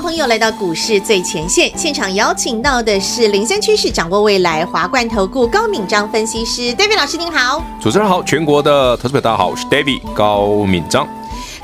朋友来到股市最前线现场，邀请到的是领先趋势、掌握未来华冠投顾高敏章分析师 David 老师，您好。主持人好，全国的投资者大家好，我是 David 高敏章。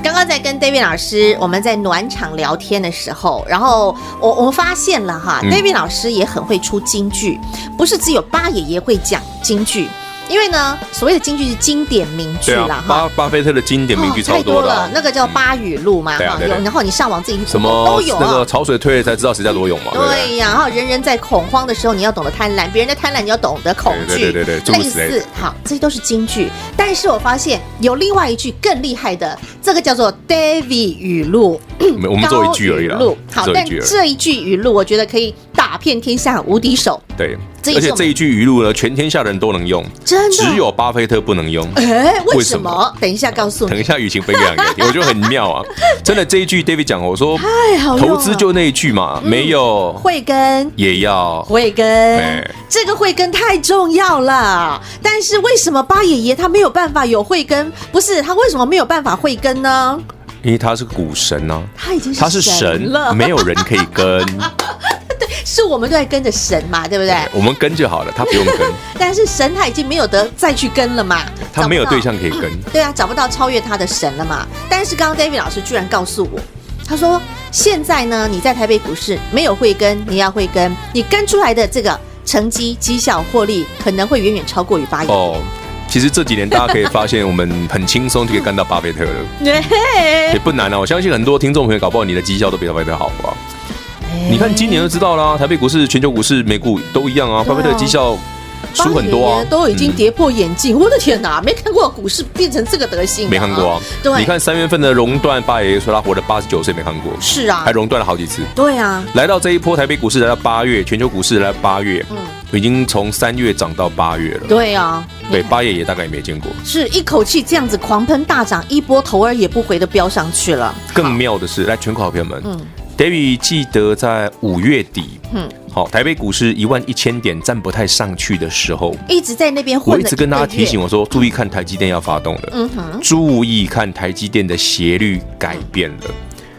刚刚在跟 David 老师我们在暖场聊天的时候，然后我我们发现了哈、嗯、，David 老师也很会出金句，不是只有八爷爷会讲金句。因为呢，所谓的金句是经典名句啦，哈、啊，巴巴菲特的经典名句超多，了，那个叫巴语录嘛，哈、然后你上网自己什么都有，那个潮水退了才知道谁在裸泳嘛，对呀，然后人人在恐慌的时候，你要懂得贪婪，别人在贪婪，你要懂得恐惧，对对对，对，类似，好，这些都是金句，但是我发现有另外一句更厉害的，这个叫做 David 语录，我们做一句而已啦，好，但这一句语录，我觉得可以打遍天下无敌手，对。而且这一句语录呢，全天下人都能用，真的，只有巴菲特不能用。哎，为什么？等一下告诉你。等一下，雨晴分享给你，我觉得很妙啊！真的，这一句 David 讲，我说太好，投资就那一句嘛，没有慧根也要慧根，这个慧根太重要了。但是为什么巴爷爷他没有办法有慧根？不是他为什么没有办法慧根呢？因为他是股神呢，他已经他是神了，没有人可以跟。是我们都在跟着神嘛，对不对？我们跟就好了，他不用跟。但是神他已经没有得再去跟了嘛，他没有对象可以跟。对啊，找不到超越他的神了嘛。但是刚刚 David 老师居然告诉我，他说现在呢，你在台北股市没有慧根，你要慧根，你跟出来的这个成绩、绩效、获利可能会远远超过于巴菲特。哦，其实这几年大家可以发现，我们很轻松就可以干到巴菲特了，也不难啊。我相信很多听众朋友搞不好你的绩效都比巴菲特好吧。你看今年就知道啦，台北股市、全球股市、美股都一样啊。巴菲特绩效输很多啊，都已经跌破眼镜。我的天哪，没看过股市变成这个德性，没看过啊。对，你看三月份的熔断，八爷爷说他活了八十九岁，没看过。是啊，还熔断了好几次。对啊，来到这一波台北股市来到八月，全球股市来到八月，嗯，已经从三月涨到八月了。对啊，对，八爷爷大概也没见过，是一口气这样子狂喷大涨，一波头儿也不回的飙上去了。更妙的是，来全国好朋友们，嗯。David 记得在五月底，嗯，好，台北股市一万一千点站不太上去的时候，一直在那边混。我一直跟大家提醒我说，注意看台积电要发动了，嗯哼，注意看台积电的斜率改变了。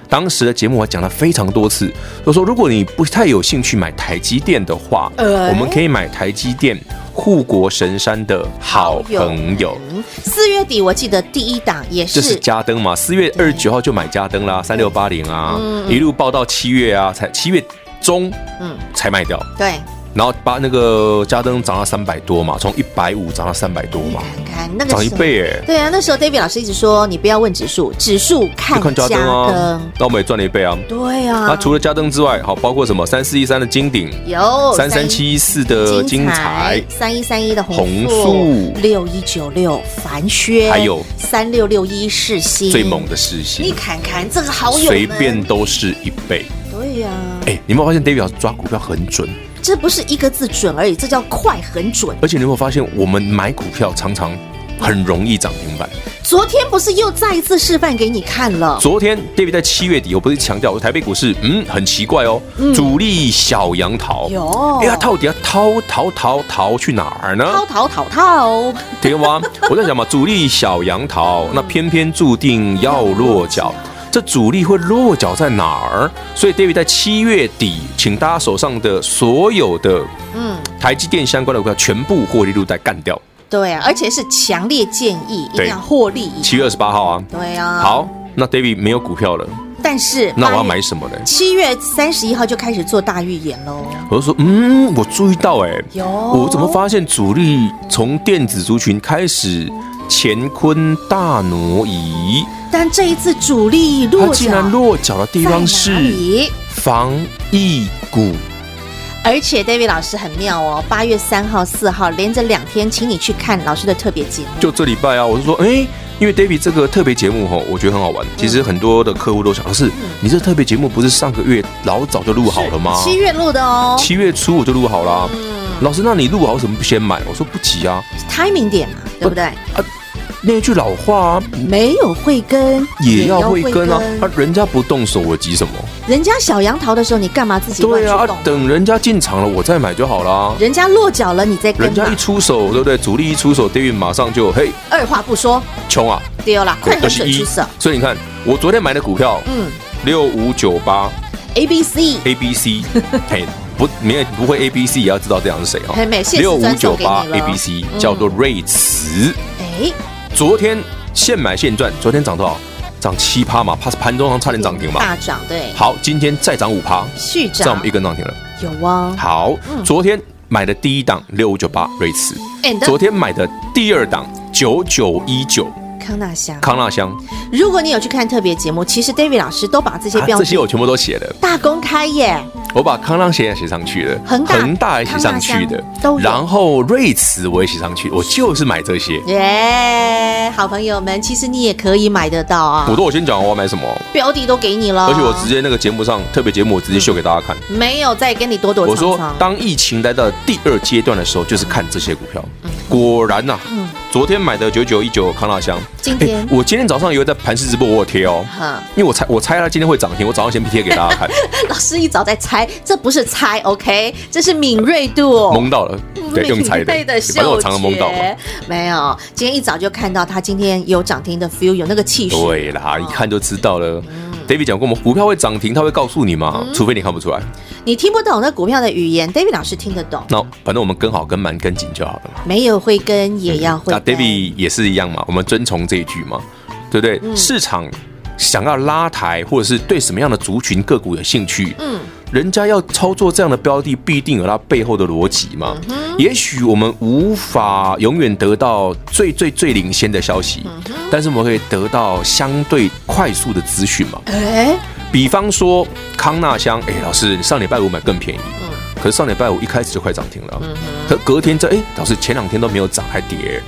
当时的节目我讲了非常多次，我说如果你不太有兴趣买台积电的话，呃，我们可以买台积电。护国神山的好朋友，四月底我记得第一档也是，就是加登嘛。四月二十九号就买加登啦，三六八零啊，一路报到七月啊，才七月中，嗯，才卖掉。对。然后把那个嘉登涨到三百多嘛，从一百五涨到三百多嘛，看看那个涨一倍哎。对啊，那时候 David 老师一直说，你不要问指数，指数看嘉登啊。那我们也赚了一倍啊。对啊。那除了嘉登之外，好，包括什么三四一三的金鼎，有三三七四的金彩，三一三一的弘塑，六一九六凡轩，还有三六六一世新，最猛的世新。你看看这个好友，随便都是一倍。对呀。哎，你有没有发现 David 老师抓股票很准？这不是一个字准而已，这叫快很准。而且你有没有发现，我们买股票常常很容易涨停板。昨天不是又再一次示范给你看了？昨天 David 在七月底，我不是强调台北股市，嗯，很奇怪哦，嗯、主力小杨桃，有，哎呀，到底要逃逃逃逃去哪儿呢？逃逃逃逃，听吗？我在想嘛，主力小杨桃，那偏偏注定要落脚。这主力会落脚在哪儿？所以 David 在七月底，请大家手上的所有的嗯台积电相关的股票全部获利入袋干掉。对啊，而且是强烈建议一定要获利。七月二十八号啊。对啊。好，那 David 没有股票了，但是那我要买什么呢？七月三十一号就开始做大预言喽。我就说，嗯，我注意到哎、欸，有，我怎么发现主力从电子族群开始乾坤大挪移？但这一次主力落脚，它竟然落脚的地方是防疫股，而且 David 老师很妙哦，八月三号、四号连着两天，请你去看老师的特别节目。就这礼拜啊，我就说，哎，因为 David 这个特别节目哈，我觉得很好玩。其实很多的客户都想的是，你这特别节目不是上个月老早就录好了吗？七月录的哦，七月初我就录好了。嗯，老师，那你录好为什么不先买？我说不急啊，timing 点嘛，对不对？啊那句老话啊，没有慧根也要慧根啊！啊，人家不动手，我急什么？人家小杨桃的时候，你干嘛自己对啊，等人家进场了，我再买就好啦。人家落脚了，你再跟。人家一出手，对不对？主力一出手，David 马上就嘿，二话不说，穷啊！丢了，快狠准出手。所以你看，我昨天买的股票，嗯，六五九八，A B C A B C，嘿，不，没有不会 A B C 也要知道这样是谁啊？六五九八 A B C 叫做瑞慈，哎，昨天现买现赚，昨天涨多少？涨七趴嘛，怕是盘中上差点涨停嘛，大涨对。好，今天再涨五趴，续涨，我们一根涨停了。有啊。好，昨天买的第一档六五九八瑞慈，昨天买的第二档九九一九康纳香，康纳香。如果你有去看特别节目，其实 David 老师都把这些标，这些我全部都写了，大公开耶。我把康浪写也写上去了，恒大恒大也写上去的，然后瑞慈我也写上去，我就是买这些。耶，好朋友们，其实你也可以买得到啊。我都我先讲我要买什么，标的都给你了，而且我直接那个节目上特别节目，我直接秀给大家看，没有再跟你躲躲藏藏。我说，当疫情来到第二阶段的时候，就是看这些股票。果然呐，昨天买的九九一九康纳香，今天？我今天早上以为在盘市直播我有贴哦，因为我猜我猜他今天会涨停，我早上先贴给大家看。老师一早在猜，这不是猜，OK，这是敏锐度，蒙到了，对，用猜的，反正我常常蒙到。没有，今天一早就看到他今天有涨停的 feel，有那个气势。对啦，一看就知道了。David 讲过，我们股票会涨停，他会告诉你吗？除非你看不出来。你听不懂那股票的语言，David 老师听得懂。那反正我们跟好跟满跟紧就好了嘛。没有会跟也要慧根。那 David 也是一样嘛，我们遵从这一句嘛，对不对？市场想要拉抬，或者是对什么样的族群个股有兴趣，嗯，人家要操作这样的标的，必定有它背后的逻辑嘛。也许我们无法永远得到最最最领先的消息，但是我们可以得到相对快速的资讯嘛。哎。比方说康纳香，哎，老师，你上礼拜五买更便宜，嗯，可是上礼拜五一开始就快涨停了，嗯，可隔天这，哎，老师前两天都没有涨，还跌，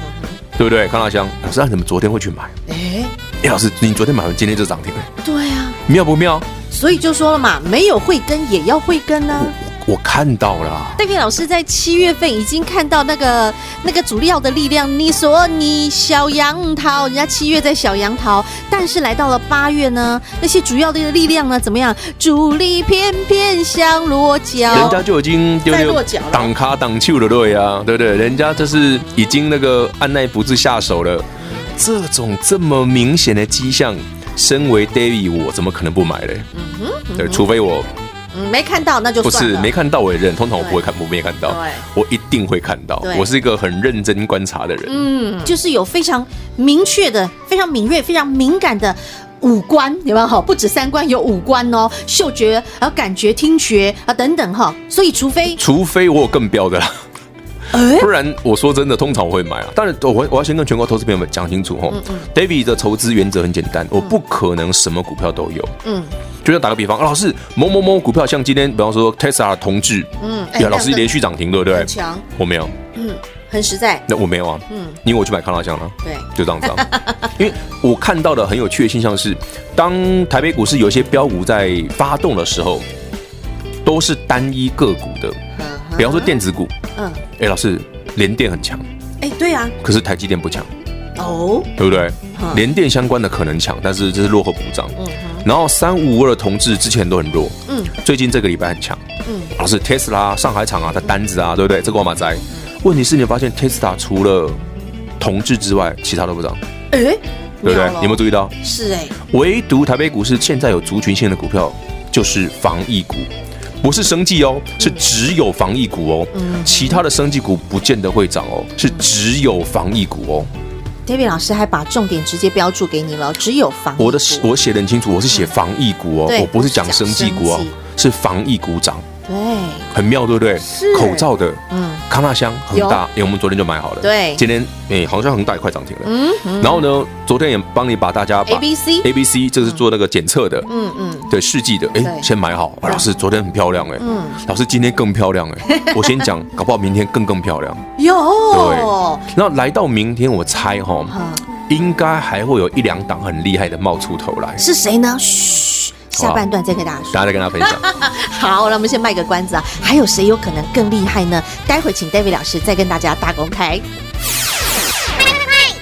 对不对？康纳香，老师，那你们昨天会去买？哎，哎，老师，你昨天买完，今天就涨停了，对啊，妙不妙？所以就说了嘛，没有慧根也要慧根呢。我看到了，戴平老师在七月份已经看到那个那个主力要的力量。你说你小杨桃，人家七月在小杨桃，但是来到了八月呢，那些主要的力量呢怎么样？主力偏偏想落脚，人家就已经在落脚了，挡卡挡球的对啊，对不对？人家就是已经那个按捺不住下手了。这种这么明显的迹象，身为 David，我怎么可能不买嘞？嗯哼，对，除非我。嗯，没看到那就。不是没看到我也认，通常我不会看，我没看到，我一定会看到。我是一个很认真观察的人。嗯，就是有非常明确的、非常敏锐、非常敏感的五官，有没有？哈，不止三观，有五官哦，嗅觉，然后感觉、听觉啊等等哈。所以，除非除非我有更标的啦。不然我说真的，通常我会买啊。当然，我我要先跟全国投资朋友们讲清楚哈。David 的投资原则很简单，我不可能什么股票都有。嗯，就像打个比方，老师某某某股票，像今天比方说 Tesla 同志，嗯，呀，老师连续涨停，对不对？很强，我没有。嗯，很实在。那我没有啊。嗯，因为我去买康拉香了。对，就这样子。啊 因为我看到的很有趣的现象是，当台北股市有一些标股在发动的时候，都是单一个股的。比方说电子股，嗯，哎，老师，联电很强，哎，对啊，可是台积电不强，哦，对不对？联电相关的可能强，但是这是落后补涨。嗯，然后三五二的同志之前都很弱，嗯，最近这个礼拜很强，嗯，老师，Tesla 上海厂啊，它单子啊，对不对？这个我马在。问题是你发现 Tesla 除了同志之外，其他都不涨，哎，对不对？你有没有注意到？是哎，唯独台北股市现在有族群性的股票，就是防疫股。不是生技哦，是只有防疫股哦。嗯，其他的生技股不见得会涨哦，是只有防疫股哦。David 老师还把重点直接标注给你了，只有防。我的我写的很清楚，我是写防疫股哦，我不是讲生技股哦，是防疫股涨。对，很妙，对不对？是口罩的，嗯，康纳香恒大，因为我们昨天就买好了。对，今天哎，好像恒大也快涨停了。嗯，然后呢，昨天也帮你把大家把 A B C A B C 这是做那个检测的，嗯嗯，对试剂的，哎，先买好。老师昨天很漂亮哎，嗯，老师今天更漂亮哎，我先讲，搞不好明天更更漂亮。有，对，然后来到明天，我猜哈，应该还会有一两档很厉害的冒出头来。是谁呢？嘘。下半段再跟大家说，大家再跟大家分享。好，那我们先卖个关子啊，还有谁有可能更厉害呢？待会请 David 老师再跟大家大公开。快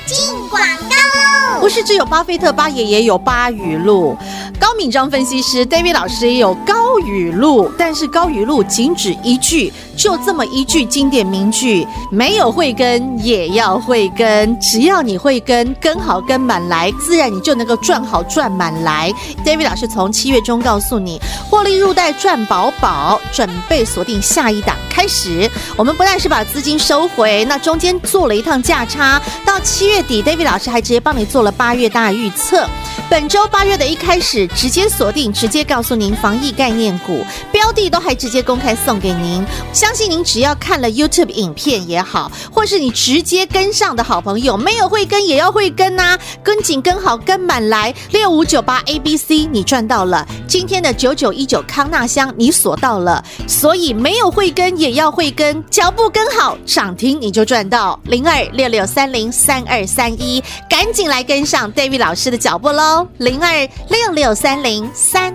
进广告。不是只有巴菲特巴爷爷有巴语录，高敏章分析师 David 老师也有高语录，但是高语录仅止一句，就这么一句经典名句：没有慧根也要慧根，只要你慧根，跟好跟满来，自然你就能够赚好赚满来。David 老师从七月中告诉你，获利入袋赚饱饱，准备锁定下一档。开始，我们不但是把资金收回，那中间做了一趟价差，到七月底，David 老师还直接帮你做了八月大预测。本周八月的一开始，直接锁定，直接告诉您防疫概念股标的都还直接公开送给您。相信您只要看了 YouTube 影片也好，或是你直接跟上的好朋友，没有慧根也要慧根呐，跟紧跟好跟满来。六五九八 ABC 你赚到了，今天的九九一九康纳香你锁到了，所以没有慧根也要慧根，脚步跟好涨停你就赚到。零二六六三零三二三一，赶紧来跟上 David 老师的脚步喽。零二六六三零三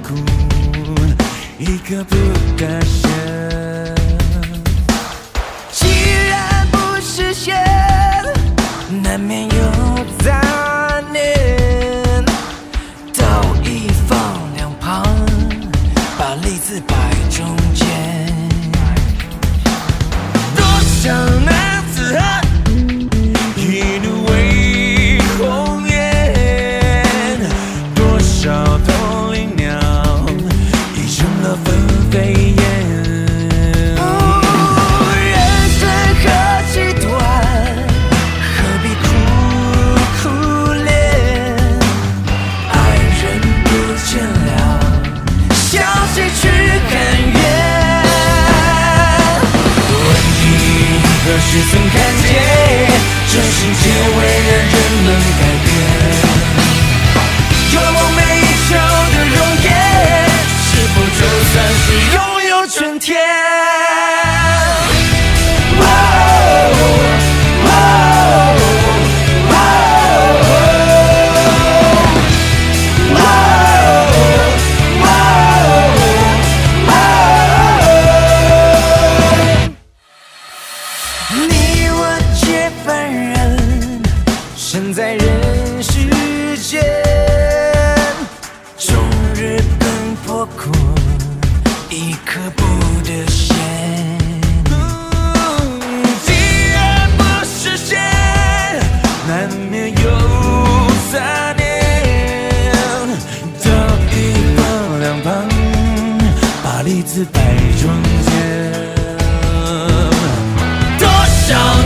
苦一刻不得闲既然不是仙难免有杂念道义放两旁把利字摆中间多想是分开。次百中间，多少？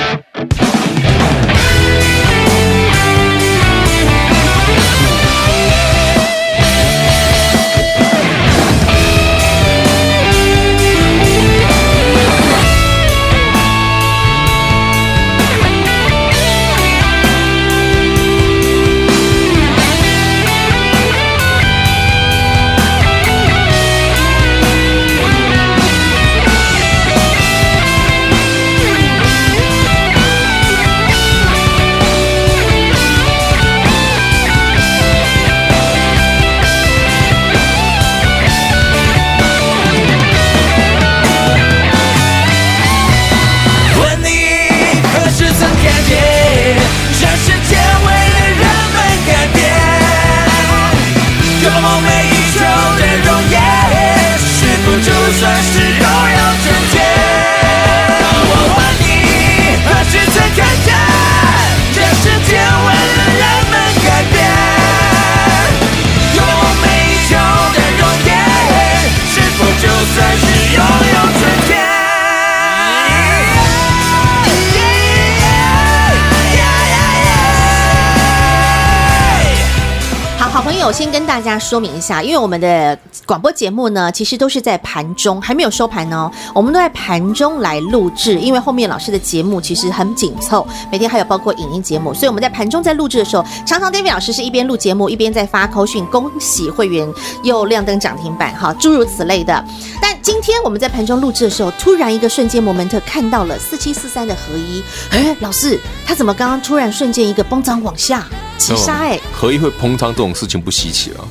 友，先跟大家说明一下，因为我们的广播节目呢，其实都是在盘中，还没有收盘哦，我们都在盘中来录制，因为后面老师的节目其实很紧凑，每天还有包括影音节目，所以我们在盘中在录制的时候，常常 David 老师是一边录节目一边在发口讯，恭喜会员又亮灯涨停板，哈，诸如此类的。但今天我们在盘中录制的时候，突然一个瞬间，摩门特看到了四七四三的合一，哎，老师，他怎么刚刚突然瞬间一个崩涨往下？急杀哎，合一会膨胀这种事情不稀奇了，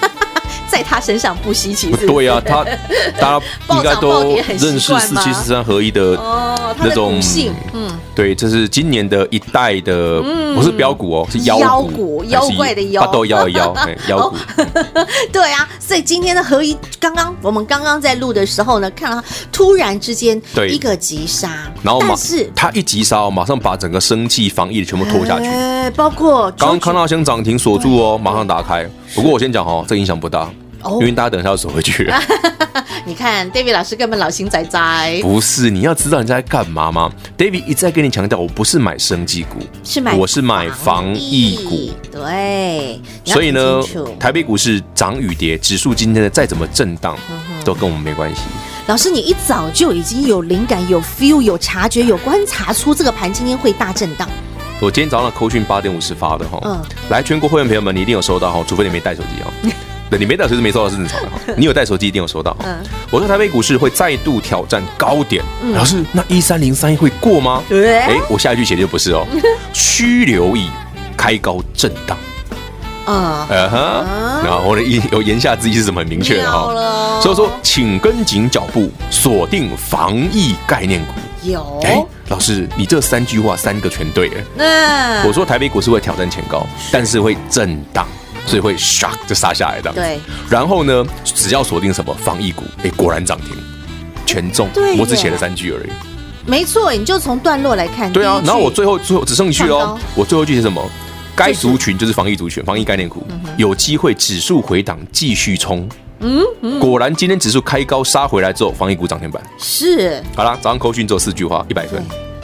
在他身上不稀奇是不是？对呀、啊，他 大家应该都认识四七四三合一的那种性，嗯，对，这是今年的一代的，不是标股哦，是妖股，妖怪的妖，都妖妖，妖股。对啊，所以今天的合一，刚刚我们刚刚在录的时候呢，看到他突然之间一个急杀，然后马是他一急杀，马上把整个生技防疫的全部拖下去，包括刚刚康那香涨停锁住哦，马上打开。不过我先讲哦，这影响不大。因为大家等一下要走回去。你看，David 老师根本老心仔仔。不是，你要知道人家在干嘛吗？David 一再跟你强调，我不是买生技股，是买我是买防疫股。对，所以呢，台北股市涨与跌，指数今天的再怎么震荡，都跟我们没关系。老师，你一早就已经有灵感、有 feel、有察觉、有观察出这个盘今天会大震荡。我今天早上扣讯八点五十发的哈，嗯，来全国会员朋友们，你一定有收到哈，除非你没带手机哦。对。你没带手机没收到是正常的哈，你有带手机一定有收到。嗯，我说台北股市会再度挑战高点，老师，那一三零三一会过吗？对，哎，我下一句写的就不是哦，需留意开高震荡。啊，呃哈，然后我的言有言下之意是什么很明确的哈，所以说请跟紧脚步，锁定防疫概念股。有，哎，老师，你这三句话三个全对哎。那我说台北股市会挑战前高，但是会震荡。所以会 shock 就杀下来的，对。然后呢，只要锁定什么防疫股，哎，果然涨停，全中。对，我只写了三句而已。没错，你就从段落来看。对啊，然后我最后最后只剩一句哦，我最后一句是什么？该族群就是防疫族群，防疫概念股有机会指数回档继续冲。嗯，果然今天指数开高杀回来之后，防疫股涨停板。是。好啦，早上扣讯做四句话，一百分。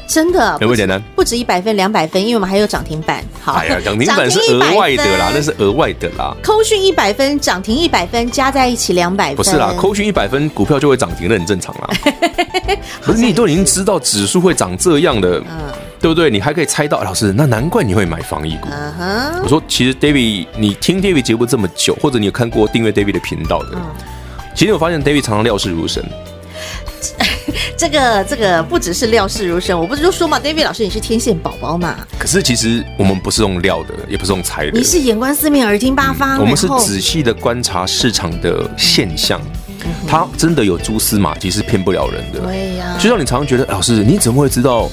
真的有没有简单？不止一百分、两百分，因为我们还有涨停板。好，哎呀，涨停板是额外的啦，那是额外的啦。扣讯一百分，涨停一百分，加在一起两百分。不是啦，扣讯一百分，股票就会涨停，那很正常啦。可是你都已经知道指数会长这样的，嗯，对不对？你还可以猜到，老师，那难怪你会买防疫股。我说，其实 David，你听 David 节目这么久，或者你有看过订阅 David 的频道的，其实我发现 David 常常料事如神。这个这个不只是料事如神，我不是就说嘛，David 老师你是天线宝宝嘛？可是其实我们不是用料的，也不是用猜的，你是眼观四面，耳听八方，嗯、我们是仔细的观察市场的现象，它真的有蛛丝马迹，是骗不了人的。对呀，就像你常常觉得，老师你怎么会知道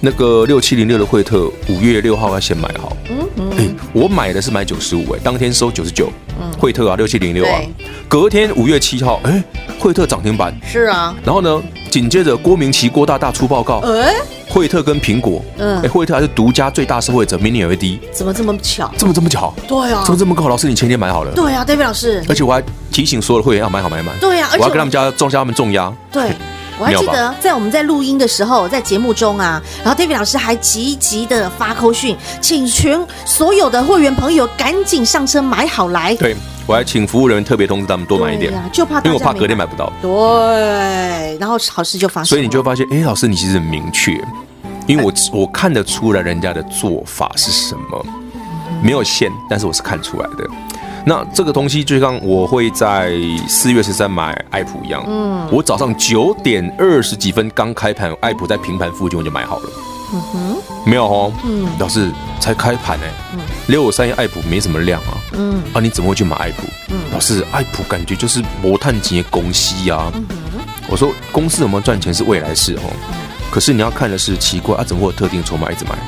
那个六七零六的惠特五月六号要先买好？嗯嗯、欸，我买的是买九十五，哎，当天收九十九。嗯惠特啊，六七零六啊，隔天五月七号，哎，惠特涨停板。是啊，然后呢，紧接着郭明奇郭大大出报告，哎，惠特跟苹果，嗯，哎，惠特还是独家最大受惠者，Mini LED，怎么这么巧？这么这么巧？对啊，怎么这么巧？老师，你前天买好了？对啊，David 老师，而且我还提醒所有的会员要买好买满。对啊，我要跟他们家庄家他们重压。对。我还记得在我们在录音的时候，在节目中啊，然后 David 老师还积极的发扣讯，请全所有的会员朋友赶紧上车买好来。对，我还请服务人员特别通知他们多买一点，就怕因为我怕隔天买不到。对，然后好事就发生。所以你就会发现，哎，老师你其实很明确，因为我我看得出来人家的做法是什么，没有线，但是我是看出来的。那这个东西就像我会在四月十三买爱普一样，嗯，我早上九点二十几分刚开盘，爱普在平盘附近我就买好了，嗯哼，没有哦，嗯，老师才开盘哎，嗯，六五三一爱普没什么量啊，嗯，啊你怎么会去买爱普？嗯，老师爱普感觉就是摩探级的公司啊，我说公司有没有赚钱是未来事哦，可是你要看的是奇怪啊，怎么会有特定筹码一直买？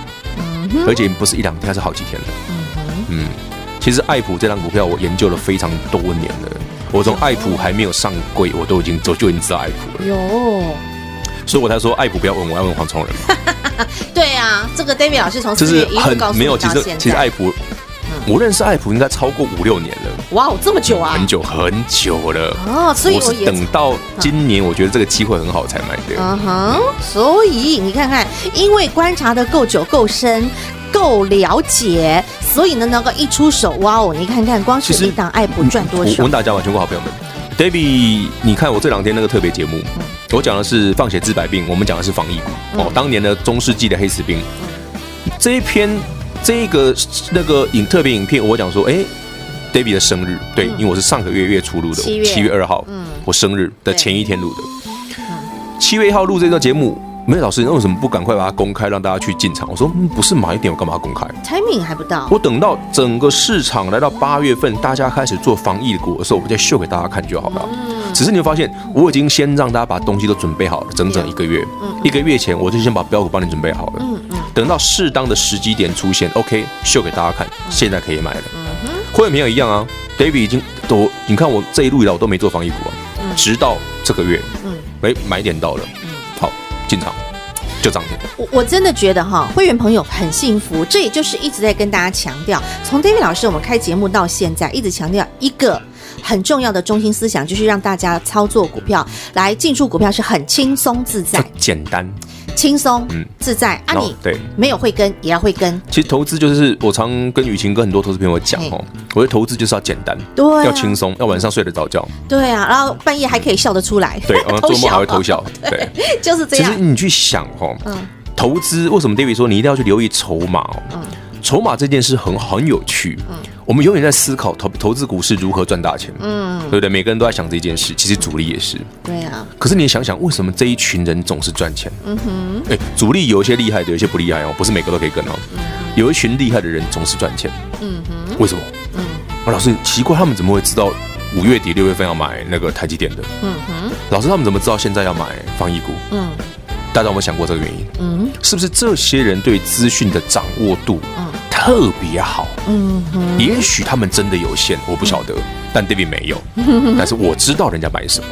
而且不是一两天，还是好几天的，嗯哼，嗯。其实爱普这张股票我研究了非常多年了，我从爱普还没有上柜，我都已经早就已经知道爱普了。有，所以我才说爱普不要问我，要问黄崇仁。对啊，这个 David 老师从就是很没有，其实其实爱普，我认识爱普应该超过五六年了，哇哦，这么久啊，很久很久了。哦，所以我是等到今年，我觉得这个机会很好才买的。嗯哼，所以你看看，因为观察的够久、够深、够了解，所以呢，能够一出手，哇哦！你看看，光是一档爱普赚多少我问？大家吧，全国好朋友们，David，你看我这两天那个特别节目，我讲的是放血治百病，我们讲的是防疫股哦，当年的中世纪的黑死病。这一篇这个那个影特别影片，我讲说，哎，David 的生日，对，因为我是上个月月初录的，七月七月二号，嗯我生日的前一天录的。七月一号录这个节目，梅老师，你为什么不赶快把它公开，让大家去进场？我说，嗯，不是买一点，我干嘛要公开？timing 还不到，我等到整个市场来到八月份，大家开始做防疫股的时候，我再秀给大家看就好了。嗯只是你会发现，我已经先让大家把东西都准备好了，整整一个月。嗯一个月前我就先把标股帮你准备好了。嗯嗯等到适当的时机点出现，OK，秀给大家看，现在可以买了。会员朋友一样啊，David 已经都，你看我这一路以来我都没做防疫股啊，直到这个月，嗯哎，买点到了，好进场就涨停。我我真的觉得哈，会员朋友很幸福，这也就是一直在跟大家强调，从 David 老师我们开节目到现在，一直强调一个很重要的中心思想，就是让大家操作股票来进出股票是很轻松自在、简单。轻松嗯。自在。啊！哦你对。没有慧根也要慧根，其实投资就是我常跟雨晴跟很多投资朋友讲哦，我觉得投资就是要简单，对啊。要轻松，要晚上睡得着觉，对啊，然后半夜还可以笑得出来，对，然后偷做梦还会笑。偷笑，对。就是这样。其实你去想哦，嗯。投资为什么 David 说你一定要去留意筹码哦？嗯。筹码这件事很很有趣，我们永远在思考投投资股市如何赚大钱，嗯，对不对？每个人都在想这件事，其实主力也是。对啊，可是你想想，为什么这一群人总是赚钱？嗯哼，哎，主力有一些厉害的，有一些不厉害哦，不是每个都可以跟哦。有一群厉害的人总是赚钱，嗯哼，为什么？嗯，老师奇怪，他们怎么会知道五月底六月份要买那个台积电的？嗯哼，老师他们怎么知道现在要买防疫股？嗯大家有没有想过这个原因？嗯是不是这些人对资讯的掌握度特别好？嗯哼，也许他们真的有限，我不晓得，但 David 没有，但是我知道人家买什么，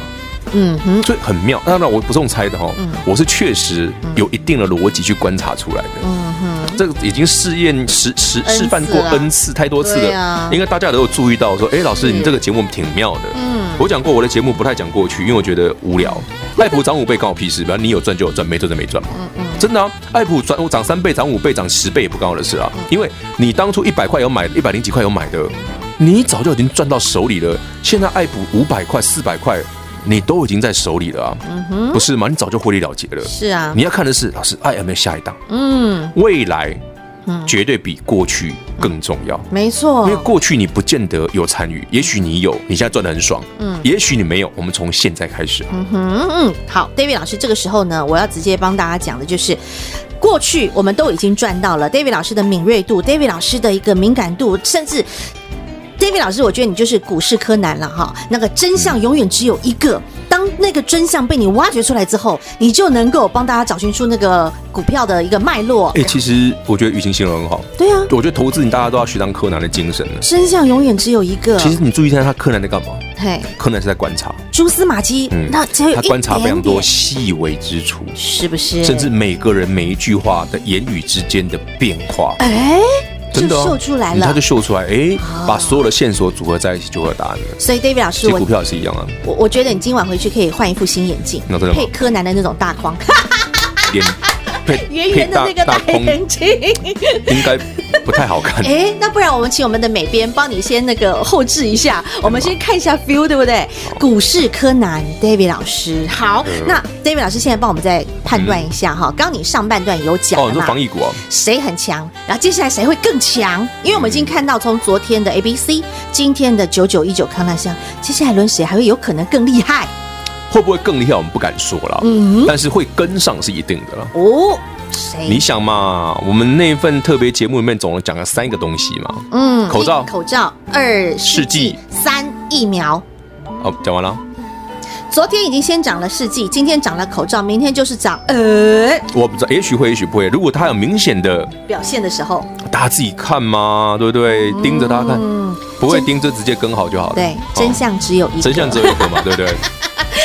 嗯哼，所以很妙。当然我不是用猜的哈，我是确实有一定的逻辑去观察出来的。嗯哼，这个已经试验实实示范过 N 次太多次了应该大家都有注意到说，哎，老师你这个节目挺妙的。嗯。我讲过我的节目不太讲过去，因为我觉得无聊。爱普涨五倍关我屁事，反正你有赚就有赚，没赚就没赚嘛。真的啊，爱普赚涨三倍、涨五倍、涨十倍也不关我的事啊，因为你当初一百块有买，一百零几块有买的，你早就已经赚到手里了。现在爱普五百块、四百块，你都已经在手里了啊，不是吗？你早就获利了结了。是啊。你，要看的是老师爱有没有下一档，嗯，未来绝对比过去更重要。没错因为，过去你不见得有参与，也许你有，你现在赚的很爽，嗯，也许你没有，我们从现在开始嗯哼嗯，好，David 老师，这个时候呢，我要直接帮大家讲的就是。过去我们都已经赚到了 David 老师的敏锐度，David 老师的一个敏感度，甚至 David 老师，我觉得你就是股市柯南了哈。那个真相永远只有一个，当那个真相被你挖掘出来之后，你就能够帮大家找寻出那个股票的一个脉络。哎，其实我觉得雨晴形容很好，对啊，我觉得投资你大家都要学当柯南的精神了。真相永远只有一个。其实你注意一下他柯南在干嘛？嘿，柯南是在观察，蛛丝马迹，嗯那只有他观察非常多细微之处，是不是？甚至每个人每一句话的言语之间的变化，哎，就真的哦。秀出来了。他就。秀出来，哎，把所有的线索组合在一起就会有答案了。所以 David 老师，我股票也是一样啊，我我觉得你今晚回去可以换一副新眼镜那真的，配柯南的那种大框，连配圆圆的那个大眼睛。应该不太好看。哎，那不然我们请我们的美编帮你先那个后置一下，我们先看一下 feel，对不对？股市柯南 David 老师，好，那 David 老师现在帮我们再判断一下哈。刚刚你上半段有讲哦，了嘛你说防？疫股啊？谁很强？然后接下来谁会更强？因为我们已经看到从昨天的 A B C，今天的九九一九康纳香，接下来轮谁还会有可能更厉害？会不会更厉害？我们不敢说了，嗯但是会跟上是一定的了。哦，谁？你想嘛，我们那份特别节目里面总共讲了三个东西嘛。嗯口罩口罩，二试剂剂，三疫苗。好，讲完了。昨天已经先涨了试剂，今天涨了口罩，明天就是涨呃我不知道，也许会，也许不会。如果它有明显的，表现的时候，大家自己看嘛，对不对？盯着它看。不会盯着直接跟好就好了。对，真相只有一个，真相只有一个嘛，对不对？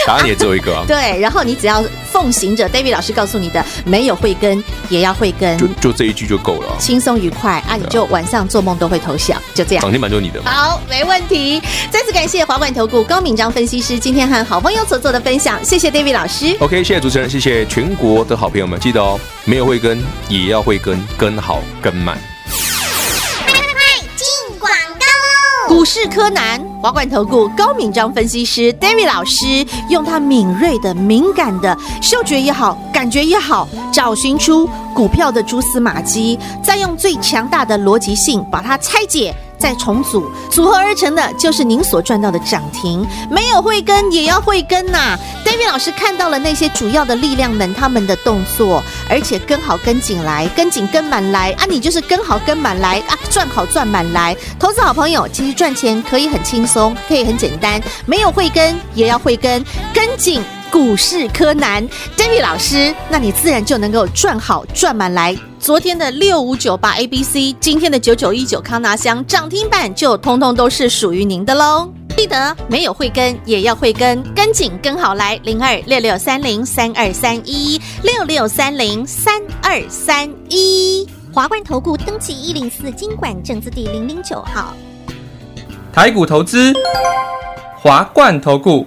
答案也只有一个啊。对，然后你只要奉行着 David 老师告诉你的，没有慧根也要慧根，就就这一句就够了，轻松愉快啊！你就晚上做梦都会偷笑，就这样。涨停板就是你的。好，没问题。再次感谢华冠投顾高敏章分析师今天和好朋友所做的分享，谢谢 David 老师。OK，谢谢主持人，谢谢全国的好朋友们，记得哦，没有慧根也要慧根，跟好跟满。股市柯南，华冠投顾高敏章分析师 David 老师，用他敏锐的、敏感的嗅觉也好，感觉也好，找寻出股票的蛛丝马迹，再用最强大的逻辑性把它拆解。再重组组合而成的，就是您所赚到的涨停。没有慧根也要慧根呐、啊。David 老师看到了那些主要的力量们他们的动作，而且跟好跟紧来，跟紧跟满来啊！你就是跟好跟满来啊，赚好赚满来。投资好朋友，其实赚钱可以很轻松，可以很简单。没有慧根也要慧根，跟紧股市柯南 David 老师，那你自然就能够赚好赚满来。昨天的六五九八 A B C，今天的九九一九康纳香涨停板，就通通都是属于您的喽。记得没有慧根也要慧根，跟紧跟好来零二六六三零三二三一六六三零三二三一。华冠投顾登记一零四经管证字第零零九号。台股投资，华冠投顾。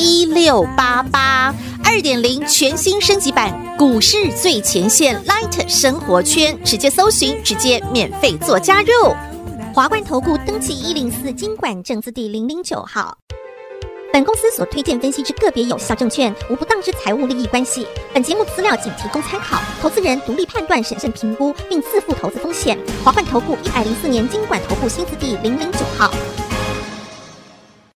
一六八八。二点零全新升级版股市最前线 Light 生活圈，直接搜寻，直接免费做加入。华冠投顾登记一零四金管证字第零零九号。本公司所推荐分析之个别有效证券，无不当之财务利益关系。本节目资料仅提供参考，投资人独立判断、审慎评估，并自负投资风险。华冠投顾一百零四年金管投顾新字第零零九号。